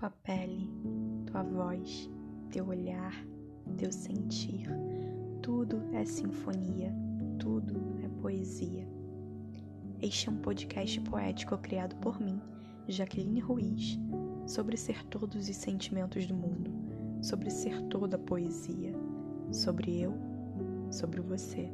tua pele, tua voz, teu olhar, teu sentir. Tudo é sinfonia, tudo é poesia. Este é um podcast poético criado por mim, Jaqueline Ruiz, sobre ser todos os sentimentos do mundo, sobre ser toda poesia, sobre eu, sobre você.